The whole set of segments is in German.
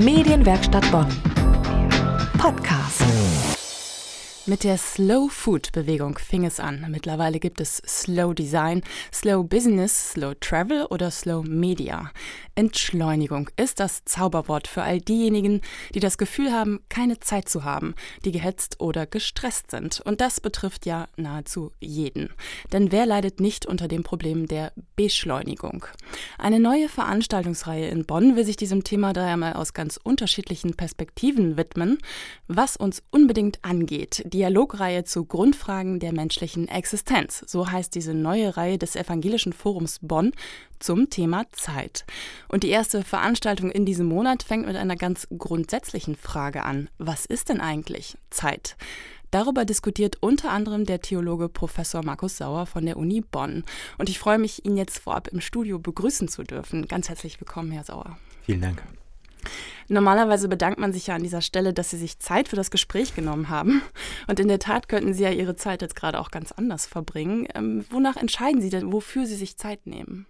Medienwerkstatt Bonn. Podcast. Mit der Slow Food Bewegung fing es an. Mittlerweile gibt es Slow Design, Slow Business, Slow Travel oder Slow Media. Entschleunigung ist das Zauberwort für all diejenigen, die das Gefühl haben, keine Zeit zu haben, die gehetzt oder gestresst sind. Und das betrifft ja nahezu jeden. Denn wer leidet nicht unter dem Problem der Beschleunigung? Eine neue Veranstaltungsreihe in Bonn will sich diesem Thema daher mal aus ganz unterschiedlichen Perspektiven widmen, was uns unbedingt angeht. Die Dialogreihe zu Grundfragen der menschlichen Existenz. So heißt diese neue Reihe des Evangelischen Forums Bonn zum Thema Zeit. Und die erste Veranstaltung in diesem Monat fängt mit einer ganz grundsätzlichen Frage an. Was ist denn eigentlich Zeit? Darüber diskutiert unter anderem der Theologe Professor Markus Sauer von der Uni Bonn. Und ich freue mich, ihn jetzt vorab im Studio begrüßen zu dürfen. Ganz herzlich willkommen, Herr Sauer. Vielen Dank. Normalerweise bedankt man sich ja an dieser Stelle, dass Sie sich Zeit für das Gespräch genommen haben. Und in der Tat könnten Sie ja Ihre Zeit jetzt gerade auch ganz anders verbringen. Ähm, wonach entscheiden Sie denn, wofür Sie sich Zeit nehmen?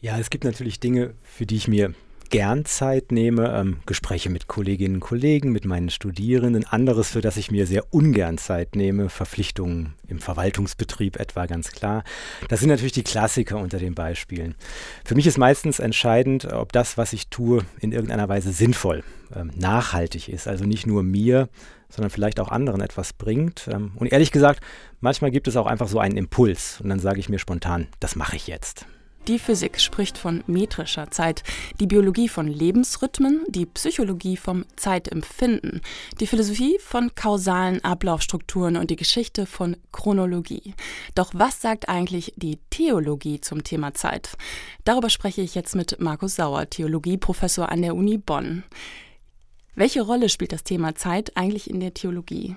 Ja, es gibt natürlich Dinge, für die ich mir gern Zeit nehme, ähm, Gespräche mit Kolleginnen und Kollegen, mit meinen Studierenden, anderes, für das ich mir sehr ungern Zeit nehme, Verpflichtungen im Verwaltungsbetrieb etwa ganz klar. Das sind natürlich die Klassiker unter den Beispielen. Für mich ist meistens entscheidend, ob das, was ich tue, in irgendeiner Weise sinnvoll, ähm, nachhaltig ist, also nicht nur mir, sondern vielleicht auch anderen etwas bringt. Ähm, und ehrlich gesagt, manchmal gibt es auch einfach so einen Impuls und dann sage ich mir spontan, das mache ich jetzt. Die Physik spricht von metrischer Zeit, die Biologie von Lebensrhythmen, die Psychologie vom Zeitempfinden, die Philosophie von kausalen Ablaufstrukturen und die Geschichte von Chronologie. Doch was sagt eigentlich die Theologie zum Thema Zeit? Darüber spreche ich jetzt mit Markus Sauer, Theologieprofessor an der Uni Bonn. Welche Rolle spielt das Thema Zeit eigentlich in der Theologie?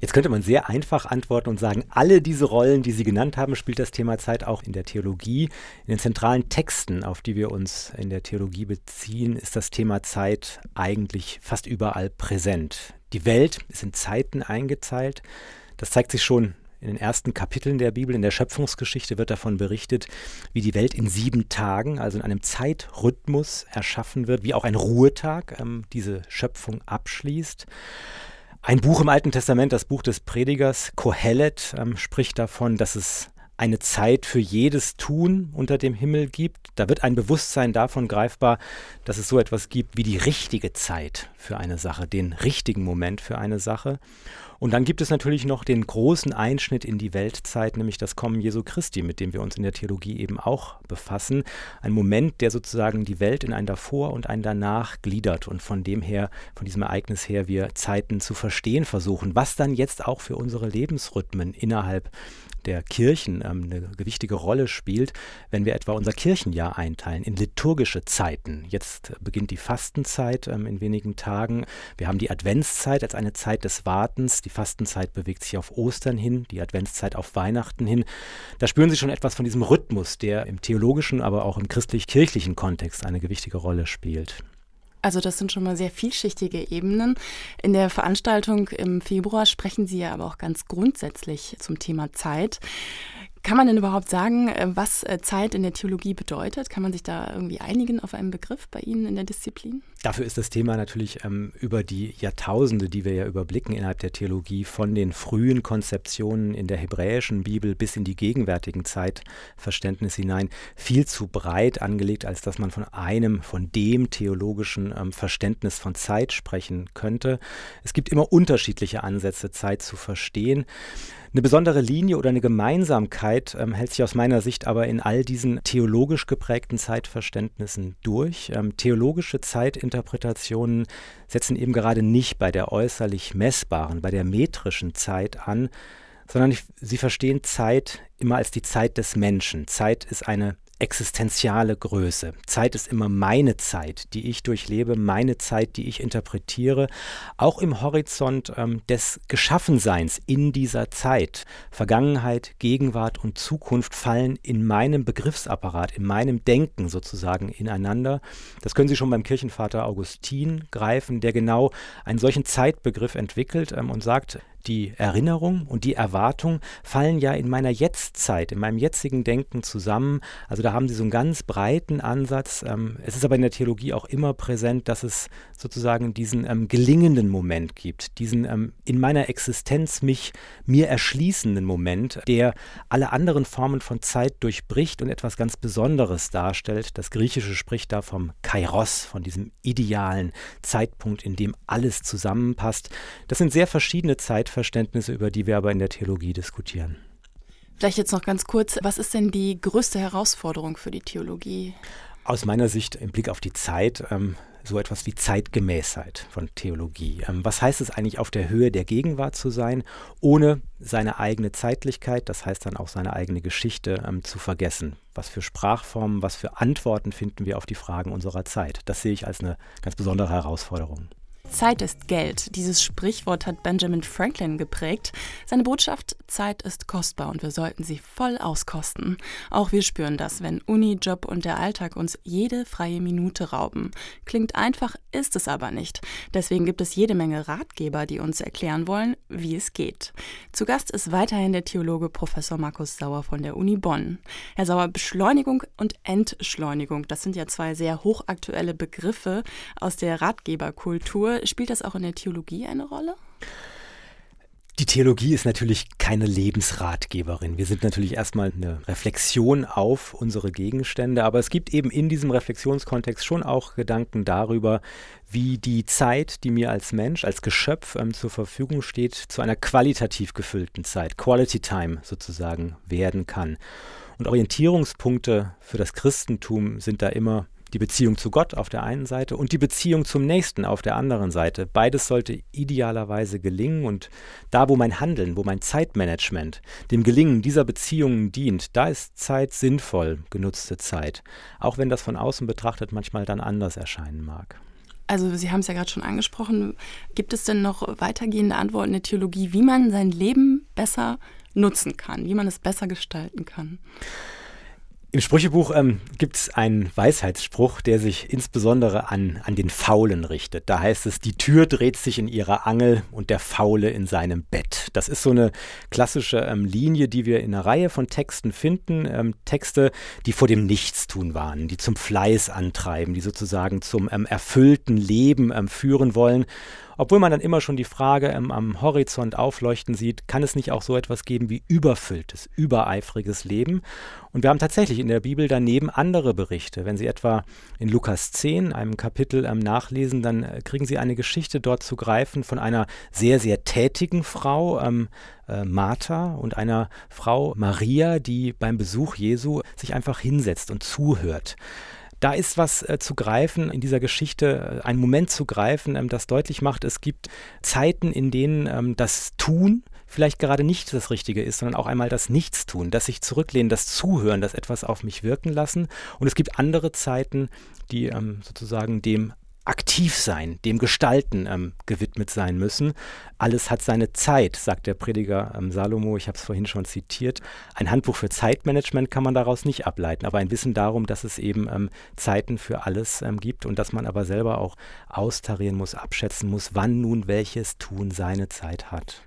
Jetzt könnte man sehr einfach antworten und sagen, alle diese Rollen, die Sie genannt haben, spielt das Thema Zeit auch in der Theologie. In den zentralen Texten, auf die wir uns in der Theologie beziehen, ist das Thema Zeit eigentlich fast überall präsent. Die Welt ist in Zeiten eingezeilt. Das zeigt sich schon in den ersten Kapiteln der Bibel, in der Schöpfungsgeschichte wird davon berichtet, wie die Welt in sieben Tagen, also in einem Zeitrhythmus erschaffen wird, wie auch ein Ruhetag ähm, diese Schöpfung abschließt. Ein Buch im Alten Testament, das Buch des Predigers, Kohelet, ähm, spricht davon, dass es eine Zeit für jedes Tun unter dem Himmel gibt. Da wird ein Bewusstsein davon greifbar, dass es so etwas gibt wie die richtige Zeit für eine Sache, den richtigen Moment für eine Sache. Und dann gibt es natürlich noch den großen Einschnitt in die Weltzeit, nämlich das Kommen Jesu Christi, mit dem wir uns in der Theologie eben auch befassen. Ein Moment, der sozusagen die Welt in ein Davor und ein Danach gliedert und von dem her, von diesem Ereignis her, wir Zeiten zu verstehen versuchen, was dann jetzt auch für unsere Lebensrhythmen innerhalb der Kirchen ähm, eine gewichtige Rolle spielt, wenn wir etwa unser Kirchenjahr einteilen in liturgische Zeiten. Jetzt beginnt die Fastenzeit ähm, in wenigen Tagen. Wir haben die Adventszeit als eine Zeit des Wartens. Die Fastenzeit bewegt sich auf Ostern hin, die Adventszeit auf Weihnachten hin. Da spüren Sie schon etwas von diesem Rhythmus, der im theologischen, aber auch im christlich-kirchlichen Kontext eine gewichtige Rolle spielt. Also das sind schon mal sehr vielschichtige Ebenen. In der Veranstaltung im Februar sprechen Sie ja aber auch ganz grundsätzlich zum Thema Zeit. Kann man denn überhaupt sagen, äh, was äh, Zeit in der Theologie bedeutet? Kann man sich da irgendwie einigen auf einen Begriff bei Ihnen in der Disziplin? Dafür ist das Thema natürlich ähm, über die Jahrtausende, die wir ja überblicken innerhalb der Theologie, von den frühen Konzeptionen in der hebräischen Bibel bis in die gegenwärtigen Zeitverständnisse hinein, viel zu breit angelegt, als dass man von einem, von dem theologischen ähm, Verständnis von Zeit sprechen könnte. Es gibt immer unterschiedliche Ansätze, Zeit zu verstehen. Eine besondere Linie oder eine Gemeinsamkeit ähm, hält sich aus meiner Sicht aber in all diesen theologisch geprägten Zeitverständnissen durch. Ähm, theologische Zeitinterpretationen setzen eben gerade nicht bei der äußerlich messbaren, bei der metrischen Zeit an, sondern sie verstehen Zeit immer als die Zeit des Menschen. Zeit ist eine existenziale Größe. Zeit ist immer meine Zeit, die ich durchlebe, meine Zeit, die ich interpretiere, auch im Horizont ähm, des Geschaffenseins in dieser Zeit. Vergangenheit, Gegenwart und Zukunft fallen in meinem Begriffsapparat, in meinem Denken sozusagen ineinander. Das können Sie schon beim Kirchenvater Augustin greifen, der genau einen solchen Zeitbegriff entwickelt ähm, und sagt, die Erinnerung und die Erwartung fallen ja in meiner Jetztzeit, in meinem jetzigen Denken zusammen. Also da haben Sie so einen ganz breiten Ansatz. Ähm, es ist aber in der Theologie auch immer präsent, dass es sozusagen diesen ähm, gelingenden Moment gibt, diesen ähm, in meiner Existenz mich mir erschließenden Moment, der alle anderen Formen von Zeit durchbricht und etwas ganz Besonderes darstellt. Das Griechische spricht da vom Kairos, von diesem idealen Zeitpunkt, in dem alles zusammenpasst. Das sind sehr verschiedene Zeitverständnisse, über die wir aber in der Theologie diskutieren. Vielleicht jetzt noch ganz kurz, was ist denn die größte Herausforderung für die Theologie? Aus meiner Sicht im Blick auf die Zeit ähm, so etwas wie Zeitgemäßheit von Theologie. Ähm, was heißt es eigentlich, auf der Höhe der Gegenwart zu sein, ohne seine eigene Zeitlichkeit, das heißt dann auch seine eigene Geschichte ähm, zu vergessen? Was für Sprachformen, was für Antworten finden wir auf die Fragen unserer Zeit? Das sehe ich als eine ganz besondere Herausforderung. Zeit ist Geld. Dieses Sprichwort hat Benjamin Franklin geprägt. Seine Botschaft, Zeit ist kostbar und wir sollten sie voll auskosten. Auch wir spüren das, wenn Uni, Job und der Alltag uns jede freie Minute rauben. Klingt einfach, ist es aber nicht. Deswegen gibt es jede Menge Ratgeber, die uns erklären wollen, wie es geht. Zu Gast ist weiterhin der Theologe Professor Markus Sauer von der Uni Bonn. Herr Sauer, Beschleunigung und Entschleunigung, das sind ja zwei sehr hochaktuelle Begriffe aus der Ratgeberkultur spielt das auch in der Theologie eine Rolle? Die Theologie ist natürlich keine Lebensratgeberin. Wir sind natürlich erstmal eine Reflexion auf unsere Gegenstände, aber es gibt eben in diesem Reflexionskontext schon auch Gedanken darüber, wie die Zeit, die mir als Mensch, als Geschöpf ähm, zur Verfügung steht, zu einer qualitativ gefüllten Zeit, Quality Time sozusagen werden kann. Und Orientierungspunkte für das Christentum sind da immer die Beziehung zu Gott auf der einen Seite und die Beziehung zum Nächsten auf der anderen Seite. Beides sollte idealerweise gelingen und da, wo mein Handeln, wo mein Zeitmanagement dem Gelingen dieser Beziehungen dient, da ist Zeit sinnvoll genutzte Zeit, auch wenn das von außen betrachtet manchmal dann anders erscheinen mag. Also Sie haben es ja gerade schon angesprochen. Gibt es denn noch weitergehende Antworten in der Theologie, wie man sein Leben besser nutzen kann, wie man es besser gestalten kann? Im Sprüchebuch ähm, gibt es einen Weisheitsspruch, der sich insbesondere an, an den Faulen richtet. Da heißt es, die Tür dreht sich in ihrer Angel und der Faule in seinem Bett. Das ist so eine klassische ähm, Linie, die wir in einer Reihe von Texten finden. Ähm, Texte, die vor dem Nichtstun warnen, die zum Fleiß antreiben, die sozusagen zum ähm, erfüllten Leben ähm, führen wollen. Obwohl man dann immer schon die Frage ähm, am Horizont aufleuchten sieht, kann es nicht auch so etwas geben wie überfülltes, übereifriges Leben? Und wir haben tatsächlich in der Bibel daneben andere Berichte. Wenn Sie etwa in Lukas 10, einem Kapitel ähm, nachlesen, dann äh, kriegen Sie eine Geschichte dort zu greifen von einer sehr, sehr tätigen Frau, ähm, äh, Martha, und einer Frau Maria, die beim Besuch Jesu sich einfach hinsetzt und zuhört da ist was äh, zu greifen in dieser Geschichte, äh, ein Moment zu greifen, ähm, das deutlich macht, es gibt Zeiten, in denen ähm, das Tun vielleicht gerade nicht das Richtige ist, sondern auch einmal das Nichtstun, das sich zurücklehnen, das Zuhören, das etwas auf mich wirken lassen. Und es gibt andere Zeiten, die ähm, sozusagen dem aktiv sein, dem Gestalten ähm, gewidmet sein müssen. Alles hat seine Zeit, sagt der Prediger ähm, Salomo, ich habe es vorhin schon zitiert. Ein Handbuch für Zeitmanagement kann man daraus nicht ableiten, aber ein Wissen darum, dass es eben ähm, Zeiten für alles ähm, gibt und dass man aber selber auch austarieren muss, abschätzen muss, wann nun welches Tun seine Zeit hat.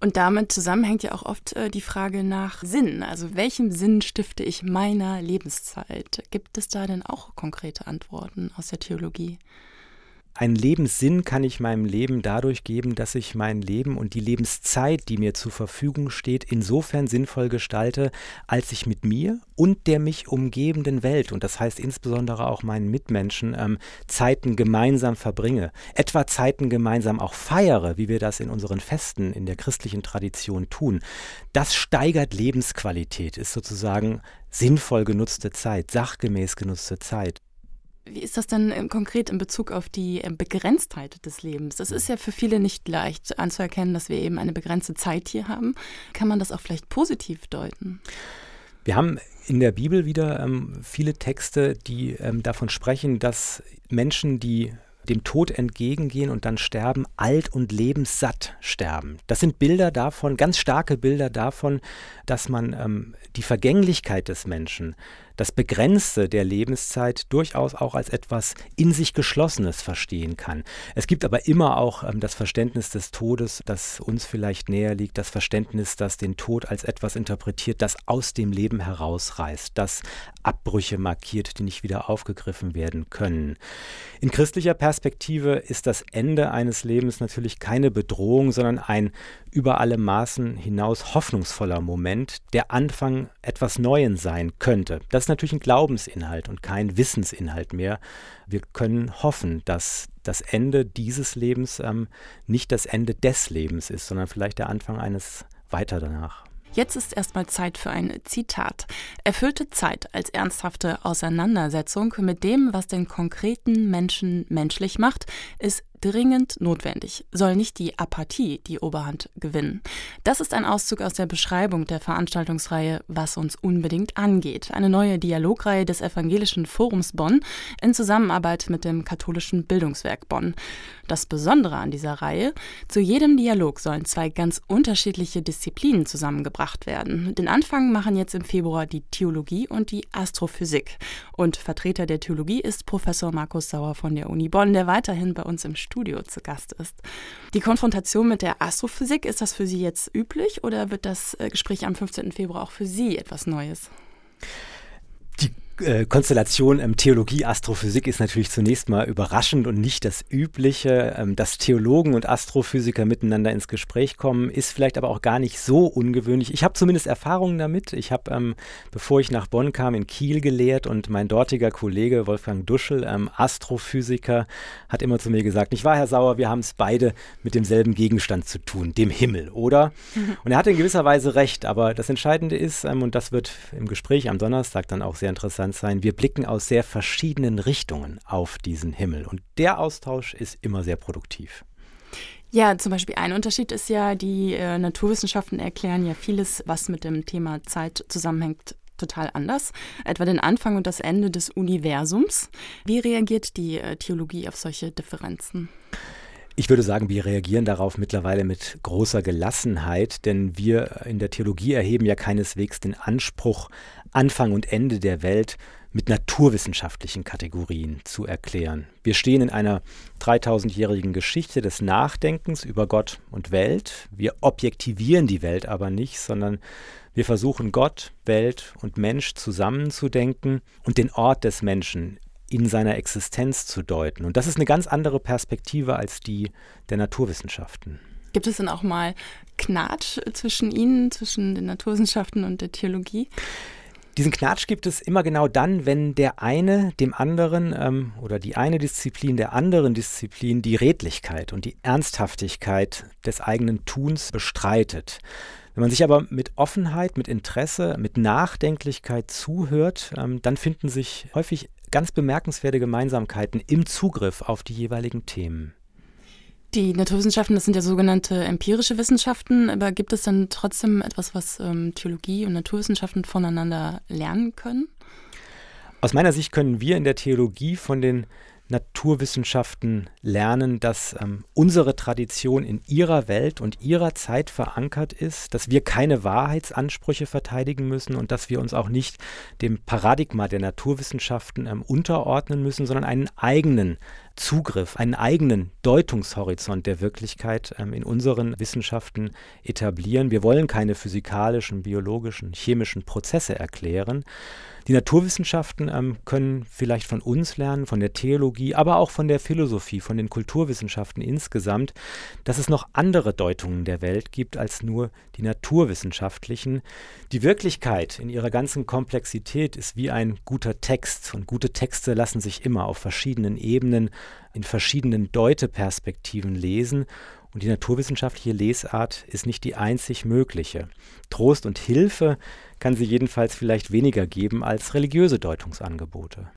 Und damit zusammenhängt ja auch oft äh, die Frage nach Sinn. Also welchem Sinn stifte ich meiner Lebenszeit? Gibt es da denn auch konkrete Antworten aus der Theologie? Einen Lebenssinn kann ich meinem Leben dadurch geben, dass ich mein Leben und die Lebenszeit, die mir zur Verfügung steht, insofern sinnvoll gestalte, als ich mit mir und der mich umgebenden Welt, und das heißt insbesondere auch meinen Mitmenschen, ähm, Zeiten gemeinsam verbringe. Etwa Zeiten gemeinsam auch feiere, wie wir das in unseren Festen in der christlichen Tradition tun. Das steigert Lebensqualität, ist sozusagen sinnvoll genutzte Zeit, sachgemäß genutzte Zeit. Wie ist das denn ähm, konkret in Bezug auf die ähm, Begrenztheit des Lebens? Das ist ja für viele nicht leicht anzuerkennen, dass wir eben eine begrenzte Zeit hier haben. Kann man das auch vielleicht positiv deuten? Wir haben in der Bibel wieder ähm, viele Texte, die ähm, davon sprechen, dass Menschen, die dem Tod entgegengehen und dann sterben, alt und lebenssatt sterben. Das sind Bilder davon, ganz starke Bilder davon, dass man ähm, die Vergänglichkeit des Menschen, das Begrenzte der Lebenszeit durchaus auch als etwas in sich Geschlossenes verstehen kann. Es gibt aber immer auch ähm, das Verständnis des Todes, das uns vielleicht näher liegt, das Verständnis, das den Tod als etwas interpretiert, das aus dem Leben herausreißt, das Abbrüche markiert, die nicht wieder aufgegriffen werden können. In christlicher Perspektive ist das Ende eines Lebens natürlich keine Bedrohung, sondern ein über alle Maßen hinaus hoffnungsvoller Moment, der Anfang etwas Neuen sein könnte. Das ist natürlich ein Glaubensinhalt und kein Wissensinhalt mehr. Wir können hoffen, dass das Ende dieses Lebens ähm, nicht das Ende des Lebens ist, sondern vielleicht der Anfang eines weiter danach. Jetzt ist erstmal Zeit für ein Zitat. Erfüllte Zeit als ernsthafte Auseinandersetzung mit dem, was den konkreten Menschen menschlich macht, ist dringend notwendig, soll nicht die Apathie die Oberhand gewinnen. Das ist ein Auszug aus der Beschreibung der Veranstaltungsreihe Was uns unbedingt angeht, eine neue Dialogreihe des Evangelischen Forums Bonn in Zusammenarbeit mit dem Katholischen Bildungswerk Bonn. Das Besondere an dieser Reihe, zu jedem Dialog sollen zwei ganz unterschiedliche Disziplinen zusammengebracht werden. Den Anfang machen jetzt im Februar die Theologie und die Astrophysik. Und Vertreter der Theologie ist Professor Markus Sauer von der Uni Bonn, der weiterhin bei uns im Studio zu Gast ist. Die Konfrontation mit der Astrophysik, ist das für Sie jetzt üblich oder wird das äh, Gespräch am 15. Februar auch für Sie etwas Neues? Äh, Konstellation ähm, Theologie, Astrophysik ist natürlich zunächst mal überraschend und nicht das Übliche. Ähm, dass Theologen und Astrophysiker miteinander ins Gespräch kommen, ist vielleicht aber auch gar nicht so ungewöhnlich. Ich habe zumindest Erfahrungen damit. Ich habe, ähm, bevor ich nach Bonn kam, in Kiel gelehrt und mein dortiger Kollege Wolfgang Duschel, ähm, Astrophysiker, hat immer zu mir gesagt, nicht wahr, Herr Sauer, wir haben es beide mit demselben Gegenstand zu tun, dem Himmel, oder? Und er hatte in gewisser Weise recht, aber das Entscheidende ist, ähm, und das wird im Gespräch am Donnerstag dann auch sehr interessant interessant sein. Wir blicken aus sehr verschiedenen Richtungen auf diesen Himmel und der Austausch ist immer sehr produktiv. Ja, zum Beispiel ein Unterschied ist ja, die äh, Naturwissenschaften erklären ja vieles, was mit dem Thema Zeit zusammenhängt, total anders, etwa den Anfang und das Ende des Universums. Wie reagiert die äh, Theologie auf solche Differenzen? Ich würde sagen, wir reagieren darauf mittlerweile mit großer Gelassenheit, denn wir in der Theologie erheben ja keineswegs den Anspruch, Anfang und Ende der Welt mit naturwissenschaftlichen Kategorien zu erklären. Wir stehen in einer 3000-jährigen Geschichte des Nachdenkens über Gott und Welt. Wir objektivieren die Welt aber nicht, sondern wir versuchen Gott, Welt und Mensch zusammenzudenken und den Ort des Menschen in seiner Existenz zu deuten. Und das ist eine ganz andere Perspektive als die der Naturwissenschaften. Gibt es denn auch mal Knatsch zwischen Ihnen, zwischen den Naturwissenschaften und der Theologie? Diesen Knatsch gibt es immer genau dann, wenn der eine dem anderen ähm, oder die eine Disziplin der anderen Disziplin die Redlichkeit und die Ernsthaftigkeit des eigenen Tuns bestreitet. Wenn man sich aber mit Offenheit, mit Interesse, mit Nachdenklichkeit zuhört, ähm, dann finden sich häufig ganz bemerkenswerte Gemeinsamkeiten im Zugriff auf die jeweiligen Themen. Die Naturwissenschaften, das sind ja sogenannte empirische Wissenschaften, aber gibt es dann trotzdem etwas, was ähm, Theologie und Naturwissenschaften voneinander lernen können? Aus meiner Sicht können wir in der Theologie von den Naturwissenschaften lernen, dass ähm, unsere Tradition in ihrer Welt und ihrer Zeit verankert ist, dass wir keine Wahrheitsansprüche verteidigen müssen und dass wir uns auch nicht dem Paradigma der Naturwissenschaften ähm, unterordnen müssen, sondern einen eigenen Zugriff, einen eigenen Deutungshorizont der Wirklichkeit ähm, in unseren Wissenschaften etablieren. Wir wollen keine physikalischen, biologischen, chemischen Prozesse erklären. Die Naturwissenschaften ähm, können vielleicht von uns lernen, von der Theologie, aber auch von der Philosophie, von den Kulturwissenschaften insgesamt, dass es noch andere Deutungen der Welt gibt als nur die naturwissenschaftlichen. Die Wirklichkeit in ihrer ganzen Komplexität ist wie ein guter Text und gute Texte lassen sich immer auf verschiedenen Ebenen in verschiedenen Deuteperspektiven lesen und die naturwissenschaftliche Lesart ist nicht die einzig mögliche. Trost und Hilfe kann sie jedenfalls vielleicht weniger geben als religiöse Deutungsangebote.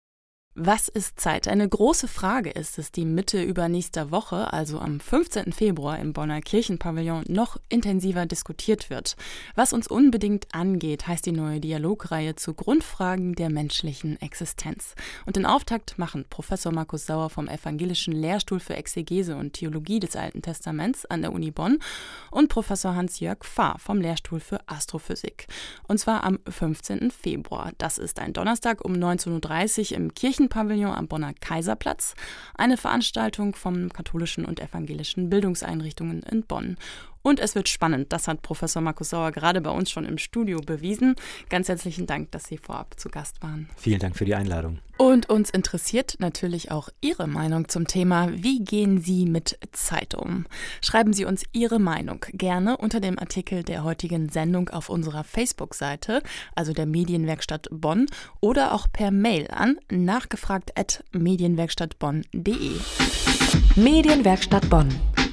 Was ist Zeit? Eine große Frage ist es, die Mitte übernächster Woche, also am 15. Februar im Bonner Kirchenpavillon, noch intensiver diskutiert wird. Was uns unbedingt angeht, heißt die neue Dialogreihe zu Grundfragen der menschlichen Existenz. Und den Auftakt machen Professor Markus Sauer vom Evangelischen Lehrstuhl für Exegese und Theologie des Alten Testaments an der Uni Bonn und Professor Hans-Jörg Fahr vom Lehrstuhl für Astrophysik. Und zwar am 15. Februar. Das ist ein Donnerstag um 19.30 Uhr im Kirchen Pavillon am Bonner Kaiserplatz, eine Veranstaltung vom katholischen und evangelischen Bildungseinrichtungen in Bonn. Und es wird spannend. Das hat Professor Markus Sauer gerade bei uns schon im Studio bewiesen. Ganz herzlichen Dank, dass Sie vorab zu Gast waren. Vielen Dank für die Einladung. Und uns interessiert natürlich auch Ihre Meinung zum Thema, wie gehen Sie mit Zeit um? Schreiben Sie uns Ihre Meinung gerne unter dem Artikel der heutigen Sendung auf unserer Facebook-Seite, also der Medienwerkstatt Bonn, oder auch per Mail an nachgefragt.medienwerkstattbonn.de. Medienwerkstatt Bonn.